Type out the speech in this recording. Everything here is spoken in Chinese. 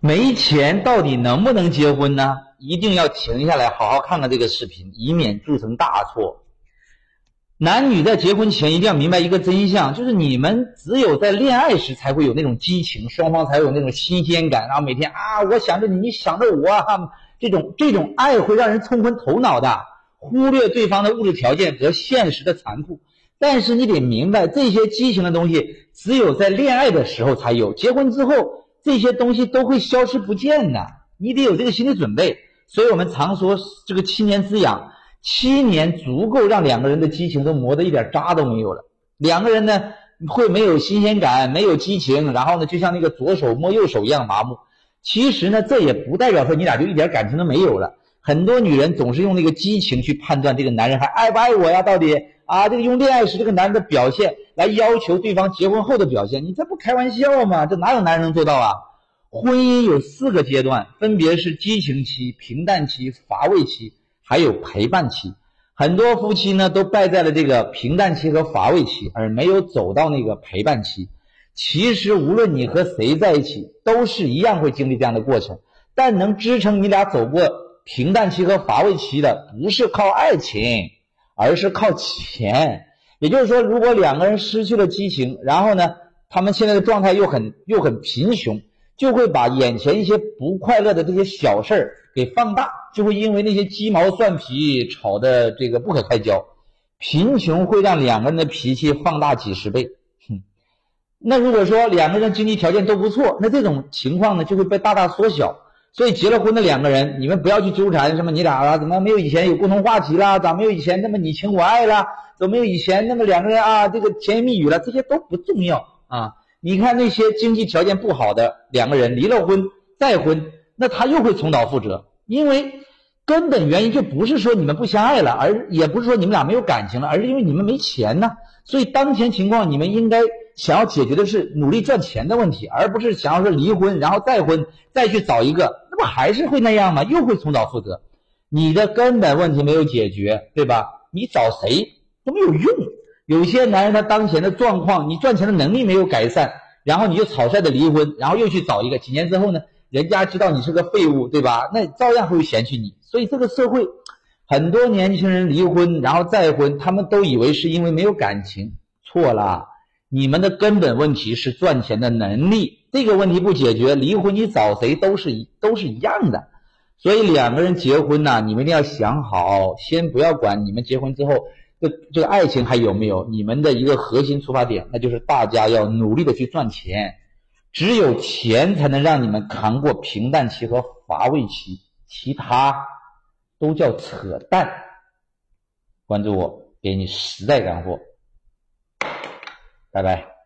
没钱到底能不能结婚呢？一定要停下来，好好看看这个视频，以免铸成大错。男女在结婚前一定要明白一个真相，就是你们只有在恋爱时才会有那种激情，双方才有那种新鲜感，然后每天啊，我想着你，你想着我，哈，这种这种爱会让人冲昏头脑的，忽略对方的物质条件和现实的残酷。但是你得明白，这些激情的东西只有在恋爱的时候才有，结婚之后这些东西都会消失不见的，你得有这个心理准备。所以我们常说这个七年之痒。七年足够让两个人的激情都磨得一点渣都没有了。两个人呢会没有新鲜感，没有激情，然后呢就像那个左手摸右手一样麻木。其实呢这也不代表说你俩就一点感情都没有了。很多女人总是用那个激情去判断这个男人还爱不爱我呀？到底啊这个用恋爱时这个男人的表现来要求对方结婚后的表现，你这不开玩笑吗？这哪有男人能做到啊？婚姻有四个阶段，分别是激情期、平淡期、乏味期。还有陪伴期，很多夫妻呢都败在了这个平淡期和乏味期，而没有走到那个陪伴期。其实无论你和谁在一起，都是一样会经历这样的过程。但能支撑你俩走过平淡期和乏味期的，不是靠爱情，而是靠钱。也就是说，如果两个人失去了激情，然后呢，他们现在的状态又很又很贫穷。就会把眼前一些不快乐的这些小事儿给放大，就会因为那些鸡毛蒜皮吵得这个不可开交。贫穷会让两个人的脾气放大几十倍。哼，那如果说两个人经济条件都不错，那这种情况呢就会被大大缩小。所以结了婚的两个人，你们不要去纠缠什么你俩啊，怎么没有以前有共同话题了？咋没有以前那么你情我爱了？怎么没有以前那么两个人啊这个甜言蜜语了？这些都不重要啊。你看那些经济条件不好的两个人离了婚再婚，那他又会重蹈覆辙，因为根本原因就不是说你们不相爱了，而也不是说你们俩没有感情了，而是因为你们没钱呢。所以当前情况，你们应该想要解决的是努力赚钱的问题，而不是想要说离婚然后再婚再去找一个，那不还是会那样吗？又会重蹈覆辙。你的根本问题没有解决，对吧？你找谁都没有用。有些男人他当前的状况，你赚钱的能力没有改善，然后你就草率的离婚，然后又去找一个，几年之后呢，人家知道你是个废物，对吧？那照样会嫌弃你。所以这个社会，很多年轻人离婚然后再婚，他们都以为是因为没有感情，错了。你们的根本问题是赚钱的能力，这个问题不解决，离婚你找谁都是一都是一样的。所以两个人结婚呢，你们一定要想好，先不要管你们结婚之后。这这个爱情还有没有？你们的一个核心出发点，那就是大家要努力的去赚钱，只有钱才能让你们扛过平淡期和乏味期，其他都叫扯淡。关注我，给你实在干货。拜拜。